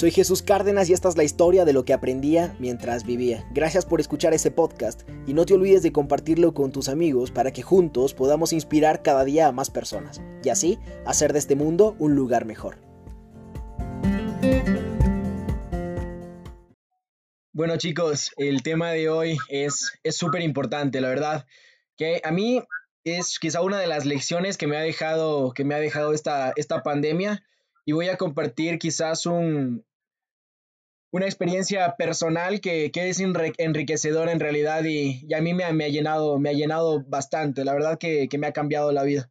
Soy Jesús Cárdenas y esta es la historia de lo que aprendía mientras vivía. Gracias por escuchar este podcast y no te olvides de compartirlo con tus amigos para que juntos podamos inspirar cada día a más personas y así hacer de este mundo un lugar mejor. Bueno chicos, el tema de hoy es súper importante, la verdad, que a mí es quizá una de las lecciones que me ha dejado, que me ha dejado esta, esta pandemia y voy a compartir quizás un, una experiencia personal que, que es enriquecedora en realidad y, y a mí me, me, ha llenado, me ha llenado bastante, la verdad que, que me ha cambiado la vida.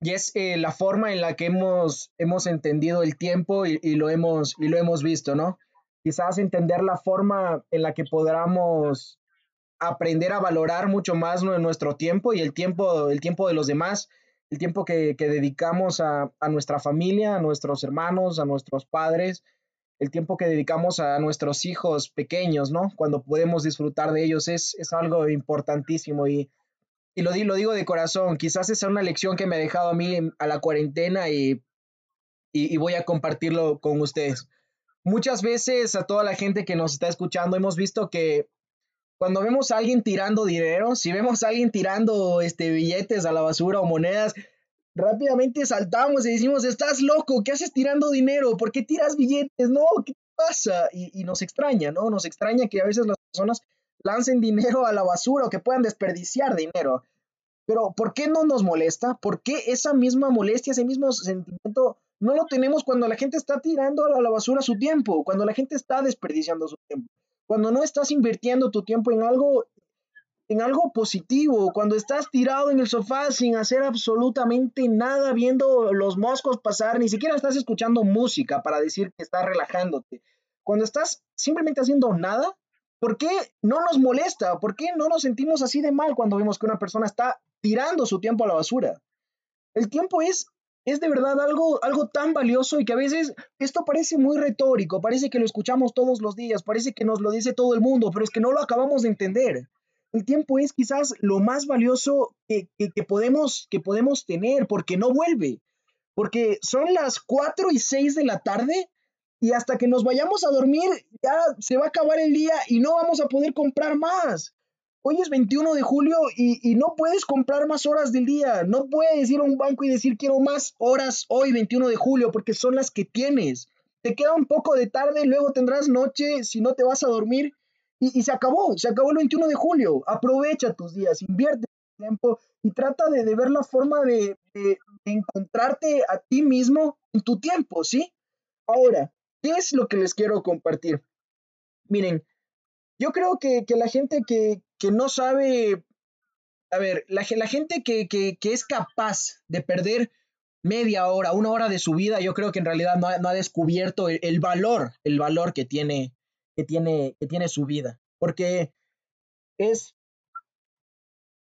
Y es eh, la forma en la que hemos, hemos entendido el tiempo y, y, lo hemos, y lo hemos visto, ¿no? Quizás entender la forma en la que podamos aprender a valorar mucho más nuestro tiempo y el tiempo, el tiempo de los demás el tiempo que, dedicamos a, nuestra familia, a nuestros hermanos, a nuestros padres, el tiempo que dedicamos a nuestros hijos pequeños, ¿no? Cuando podemos disfrutar de ellos es, algo importantísimo y, y lo, lo, digo de corazón, quizás esa es una lección que me ha dejado a mí a la cuarentena y, y voy a compartirlo con ustedes. Muchas veces a toda la gente que nos está escuchando hemos visto que cuando vemos a alguien tirando dinero, si vemos a alguien tirando este, billetes a la basura o monedas, rápidamente saltamos y decimos, estás loco, ¿qué haces tirando dinero? ¿Por qué tiras billetes? No, ¿qué pasa? Y, y nos extraña, ¿no? Nos extraña que a veces las personas lancen dinero a la basura o que puedan desperdiciar dinero. Pero ¿por qué no nos molesta? ¿Por qué esa misma molestia, ese mismo sentimiento no lo tenemos cuando la gente está tirando a la basura su tiempo, cuando la gente está desperdiciando su tiempo? cuando no estás invirtiendo tu tiempo en algo en algo positivo, cuando estás tirado en el sofá sin hacer absolutamente nada, viendo los moscos pasar, ni siquiera estás escuchando música para decir que estás relajándote. Cuando estás simplemente haciendo nada, ¿por qué no nos molesta? ¿Por qué no nos sentimos así de mal cuando vemos que una persona está tirando su tiempo a la basura? El tiempo es es de verdad algo, algo tan valioso y que a veces esto parece muy retórico, parece que lo escuchamos todos los días, parece que nos lo dice todo el mundo, pero es que no lo acabamos de entender. El tiempo es quizás lo más valioso que, que, podemos, que podemos tener porque no vuelve, porque son las 4 y 6 de la tarde y hasta que nos vayamos a dormir ya se va a acabar el día y no vamos a poder comprar más hoy es 21 de julio y, no puedes comprar más horas del día. No puedes ir a un banco y decir quiero más horas hoy, 21 de julio, porque son las que tienes. Te queda un poco de tarde, luego tendrás noche si no te vas a dormir. Y, se acabó, se acabó el 21 de julio. Aprovecha tus días, invierte tiempo y trata de, ver la forma de, de encontrarte a ti mismo en tu tiempo, ¿sí? Ahora, ¿qué es lo que les quiero compartir? Miren, yo creo que, la gente que, no sabe, a ver, la, la gente que, es capaz de perder media hora, una hora de su vida, yo creo que en realidad no ha, descubierto el, valor, el valor que tiene, que tiene, que tiene su vida. Porque es,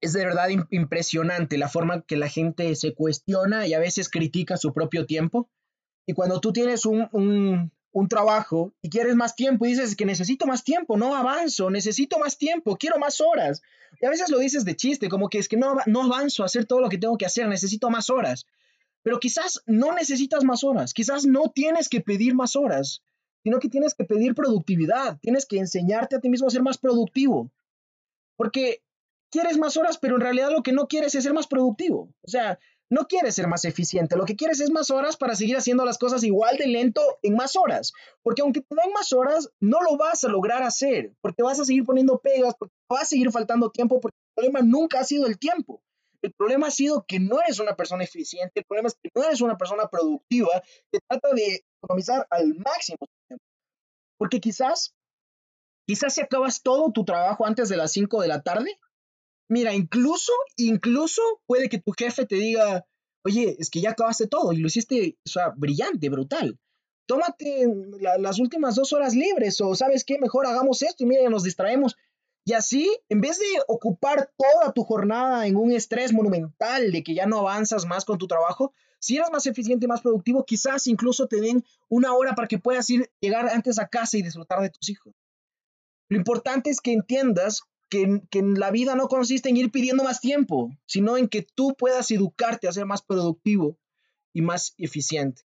es de verdad impresionante la forma que la gente se cuestiona y a veces critica su propio tiempo. Y cuando tú tienes un, un trabajo y quieres más tiempo y dices que necesito más tiempo, no avanzo, necesito más tiempo, quiero más horas. Y a veces lo dices de chiste, como que es que no, no avanzo a hacer todo lo que tengo que hacer, necesito más horas. Pero quizás no necesitas más horas, quizás no tienes que pedir más horas, sino que tienes que pedir productividad, tienes que enseñarte a ti mismo a ser más productivo. Porque quieres más horas, pero en realidad lo que no quieres es ser más productivo. O sea, no quieres ser más eficiente, lo que quieres es más horas para seguir haciendo las cosas igual de lento en más horas. Porque aunque te den más horas, no lo vas a lograr hacer, porque vas a seguir poniendo pegas, porque va a seguir faltando tiempo, porque el problema nunca ha sido el tiempo. El problema ha sido que no eres una persona eficiente, el problema es que no eres una persona productiva que trata de economizar al máximo tiempo. Porque quizás, quizás si acabas todo tu trabajo antes de las 5 de la tarde, Mira, incluso, incluso puede que tu jefe te diga, oye, es que ya acabaste todo y lo hiciste, o sea, brillante, brutal. Tómate las últimas dos horas libres o sabes qué, mejor hagamos esto y mira, nos distraemos. Y así, en vez de ocupar toda tu jornada en un estrés monumental de que ya no avanzas más con tu trabajo, si eres más eficiente y más productivo, quizás incluso te den una hora para que puedas ir, llegar antes a casa y disfrutar de tus hijos. Lo importante es que entiendas que, en la vida no consiste en ir pidiendo más tiempo, sino en que tú puedas educarte a ser más productivo y más eficiente.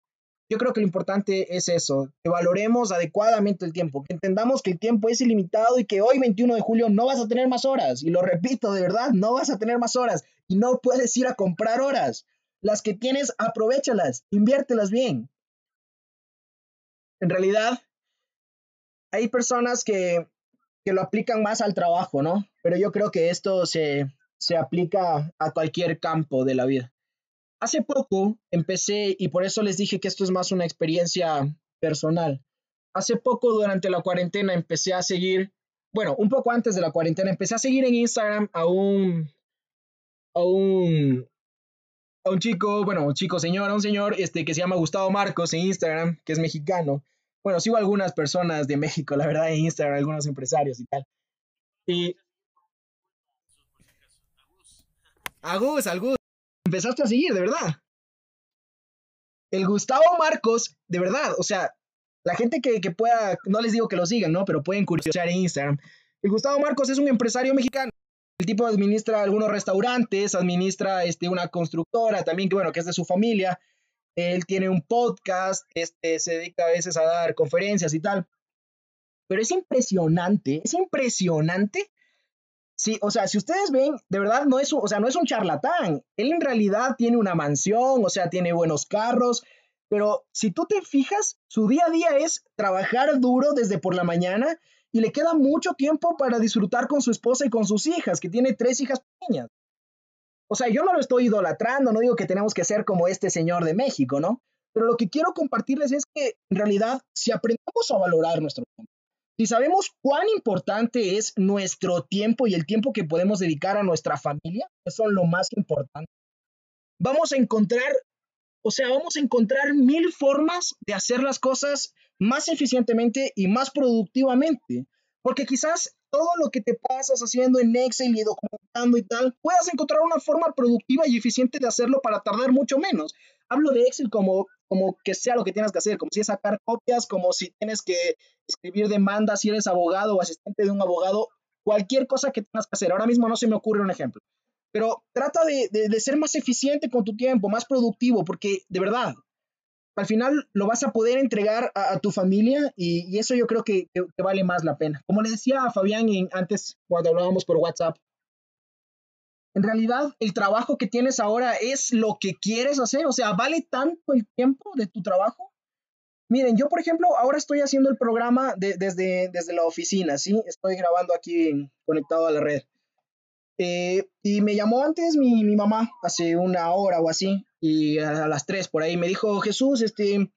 Yo creo que lo importante es eso, que valoremos adecuadamente el tiempo, que entendamos que el tiempo es ilimitado y que hoy 21 de julio no vas a tener más horas. Y lo repito, de verdad, no vas a tener más horas y no puedes ir a comprar horas. Las que tienes, aprovechalas, inviértelas bien. En realidad, hay personas que, que lo aplican más al trabajo, ¿no? Pero yo creo que esto se, se aplica a cualquier campo de la vida. Hace poco empecé, y por eso les dije que esto es más una experiencia personal. Hace poco, durante la cuarentena, empecé a seguir, bueno, un poco antes de la cuarentena, empecé a seguir en Instagram a un, a un, a un chico, bueno, un chico señor, a un señor este, que se llama Gustavo Marcos en Instagram, que es mexicano. Bueno, sigo a algunas personas de México, la verdad, en Instagram, algunos empresarios y tal. Y... Agus, Agus empezaste a seguir, de verdad. El Gustavo Marcos, de verdad, o sea, la gente que, pueda, no les digo que lo sigan, ¿no? Pero pueden curiosear en Instagram. El Gustavo Marcos es un empresario mexicano. El tipo administra algunos restaurantes, administra este, una constructora también, que bueno, que es de su familia. Él tiene un podcast, este, se dedica a veces a dar conferencias y tal. Pero es impresionante, es impresionante Sí, o sea, si ustedes ven, de verdad no es, un, o sea, no es un charlatán. Él en realidad tiene una mansión, o sea, tiene buenos carros, pero si tú te fijas, su día a día es trabajar duro desde por la mañana y le queda mucho tiempo para disfrutar con su esposa y con sus hijas, que tiene tres hijas pequeñas. O sea, yo no lo estoy idolatrando, no digo que tenemos que ser como este señor de México, ¿no? Pero lo que quiero compartirles es que en realidad, si aprendemos a valorar nuestro tiempo, si sabemos cuán importante es nuestro tiempo y el tiempo que podemos dedicar a nuestra familia, eso es lo más importante, vamos a encontrar, o sea, vamos a encontrar mil formas de hacer las cosas más eficientemente y más productivamente. Porque quizás todo lo que te pasas haciendo en Excel y documentando y tal, puedas encontrar una forma productiva y eficiente de hacerlo para tardar mucho menos. Hablo de Excel como, como que sea lo que tienes que hacer, como si es sacar copias, como si tienes que escribir demandas, si eres abogado o asistente de un abogado, cualquier cosa que tengas que hacer. Ahora mismo no se me ocurre un ejemplo. Pero trata de, de, ser más eficiente con tu tiempo, más productivo, porque de verdad, al final lo vas a poder entregar a, tu familia y, eso yo creo que, que, vale más la pena. Como le decía a Fabián antes cuando hablábamos por WhatsApp, en realidad el trabajo que tienes ahora es lo que quieres hacer, o sea, vale tanto el tiempo de tu trabajo. Miren, yo por ejemplo ahora estoy haciendo el programa desde, desde la oficina, ¿sí? Estoy grabando aquí conectado a la red. Eh, y me llamó antes mi, mi, mamá, hace una hora o así, y a, las tres por ahí me dijo, Jesús, este,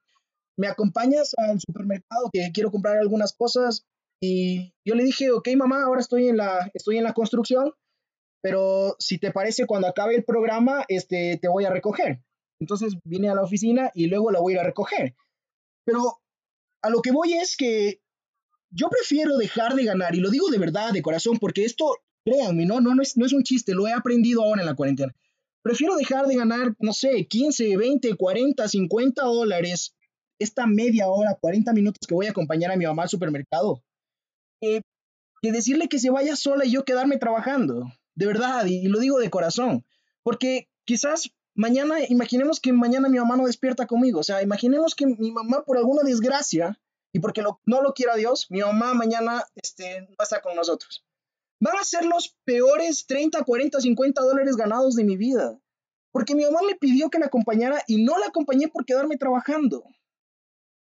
¿me acompañas al supermercado que quiero comprar algunas cosas? Y yo le dije, ok, mamá, ahora estoy en la, estoy en la construcción, pero si te parece, cuando acabe el programa, este, te voy a recoger. Entonces vine a la oficina y luego la voy a ir a recoger. Pero a lo que voy es que yo prefiero dejar de ganar, y lo digo de verdad, de corazón, porque esto Créanme, no, no, no, es, no es un chiste, lo he aprendido ahora en la cuarentena. Prefiero dejar de ganar, no sé, 15, 20, 40, 50 dólares esta media hora, 40 minutos que voy a acompañar a mi mamá al supermercado, que decirle que se vaya sola y yo quedarme trabajando. De verdad, y, lo digo de corazón. Porque quizás mañana, imaginemos que mañana mi mamá no despierta conmigo. O sea, imaginemos que mi mamá por alguna desgracia y porque no lo quiera Dios, mi mamá mañana este, no está con nosotros van a ser los peores 30, 40, 50 dólares ganados de mi vida. Porque mi mamá me pidió que la acompañara y no la acompañé por quedarme trabajando.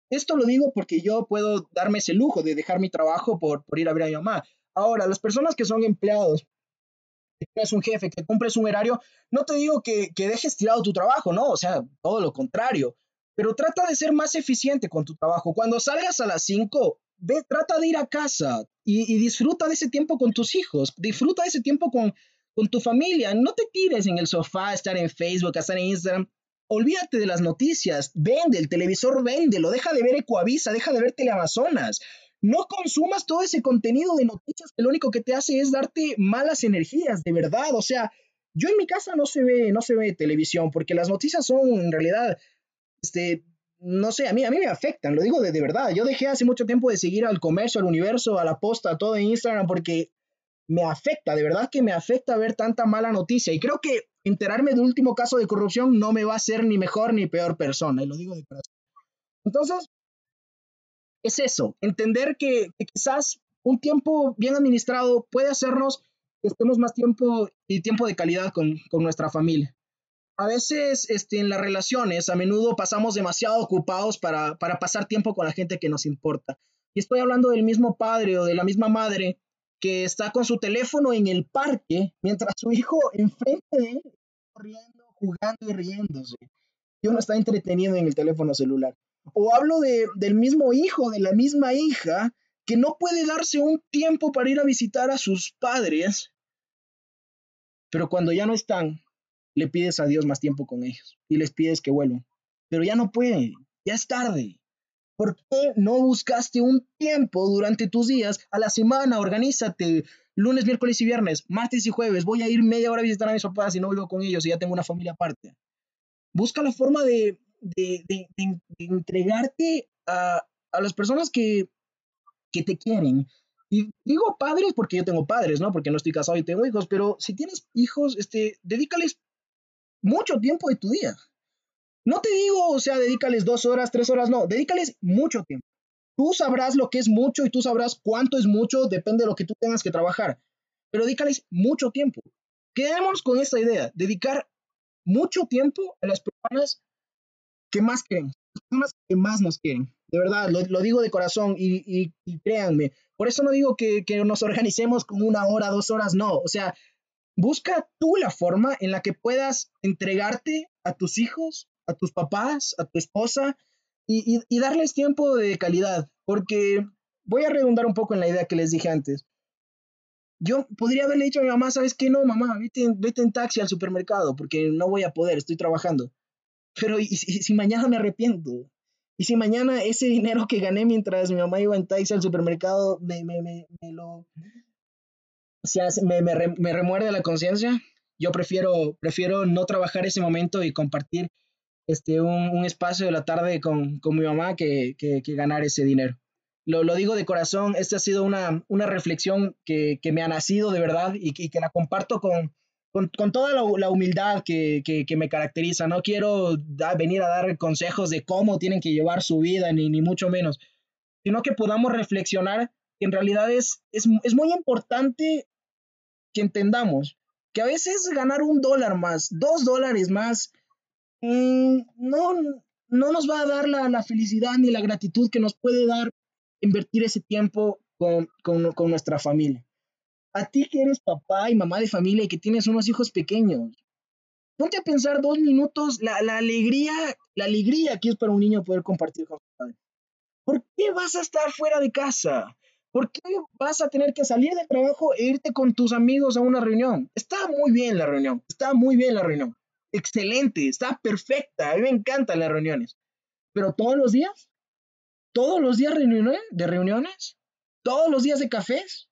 Esto lo digo porque yo puedo darme ese lujo de dejar mi trabajo por, por ir a ver a mi mamá. Ahora, las personas que son empleados, tienes un jefe, que cumples un horario, no te digo que, que dejes tirado tu trabajo, no, o sea, todo lo contrario. Pero trata de ser más eficiente con tu trabajo. Cuando salgas a las 5, ve, trata de ir a casa y, disfruta de ese tiempo con tus hijos, disfruta de ese tiempo con, con tu familia. No te tires en el sofá, estar en Facebook, estar en Instagram. Olvídate de las noticias, vende, el televisor vende, lo deja de ver Ecoavisa, deja de ver Teleamazonas. No consumas todo ese contenido de noticias que lo único que te hace es darte malas energías, de verdad. O sea, yo en mi casa no se ve, no se ve televisión, porque las noticias son en realidad, este, no sé, a mí, a mí me afectan, lo digo de, de, verdad. Yo dejé hace mucho tiempo de seguir al comercio, al universo, a la posta, a todo en Instagram, porque me afecta, de verdad que me afecta ver tanta mala noticia. Y creo que enterarme de último caso de corrupción no me va a hacer ni mejor ni peor persona, y lo digo de corazón. Entonces, es eso, entender que, quizás un tiempo bien administrado puede hacernos que estemos más tiempo y tiempo de calidad con, con nuestra familia. A veces este, en las relaciones, a menudo pasamos demasiado ocupados para, para pasar tiempo con la gente que nos importa. Y estoy hablando del mismo padre o de la misma madre que está con su teléfono en el parque mientras su hijo enfrente de él corriendo, jugando y riéndose. Y uno está entretenido en el teléfono celular. O hablo de, del mismo hijo, de la misma hija, que no puede darse un tiempo para ir a visitar a sus padres, pero cuando ya no están, le pides a Dios más tiempo con ellos y les pides que vuelvan. Pero ya no puede, ya es tarde. ¿Por qué no buscaste un tiempo durante tus días a la semana? Organízate. Lunes, miércoles y viernes, martes y jueves. Voy a ir media hora a visitar a mis papás y no vuelvo con ellos y ya tengo una familia aparte. Busca la forma de, de, de, entregarte a, a, las personas que, que te quieren. Y digo padres porque yo tengo padres, ¿no? Porque no estoy casado y tengo hijos, pero si tienes hijos, este, dedícales mucho tiempo de tu día. No te digo, o sea, dedícales dos horas, tres horas, no, dedícales mucho tiempo. Tú sabrás lo que es mucho y tú sabrás cuánto es mucho, depende de lo que tú tengas que trabajar. Pero dedícales mucho tiempo. Quedémonos con esta idea, dedicar mucho tiempo a las personas que más quieren, las personas que más nos quieren. De verdad, lo, digo de corazón y, créanme. Por eso no digo que, que nos organicemos con una hora, dos horas, no. O sea, busca tú la forma en la que puedas entregarte a tus hijos, a tus papás, a tu esposa y, darles tiempo de calidad, porque voy a redundar un poco en la idea que les dije antes. Yo podría haberle dicho a mi mamá, ¿sabes qué? No, mamá, vete, vete en taxi al supermercado porque no voy a poder, estoy trabajando. Pero ¿y, si mañana me arrepiento? ¿Y si mañana ese dinero que gané mientras mi mamá iba en taxi al supermercado me, me, me, lo... O sea, me, me, remuerde la conciencia? Yo prefiero, prefiero no trabajar ese momento y compartir este, un, espacio de la tarde con, mi mamá que, ganar ese dinero. Lo, digo de corazón, esta ha sido una, reflexión que, me ha nacido de verdad y, que la comparto con, con, toda la, humildad que, me caracteriza. No quiero venir a dar consejos de cómo tienen que llevar su vida, ni, ni mucho menos, sino que podamos reflexionar que en realidad es, es, es muy importante que entendamos que a veces ganar un dólar más, dos dólares más, Mm, no, no nos va a dar la, felicidad ni la gratitud que nos puede dar invertir ese tiempo con, nuestra familia. A ti que eres papá y mamá de familia y que tienes unos hijos pequeños, ponte a pensar dos minutos la, alegría, la alegría que es para un niño poder compartir con su padre. ¿Por qué vas a estar fuera de casa? ¿Por qué vas a tener que salir del trabajo e irte con tus amigos a una reunión? Está muy bien la reunión, está muy bien la reunión excelente, está perfecta. A mí me encantan las reuniones. Pero todos los días, todos los días de reuniones, todos los días de cafés.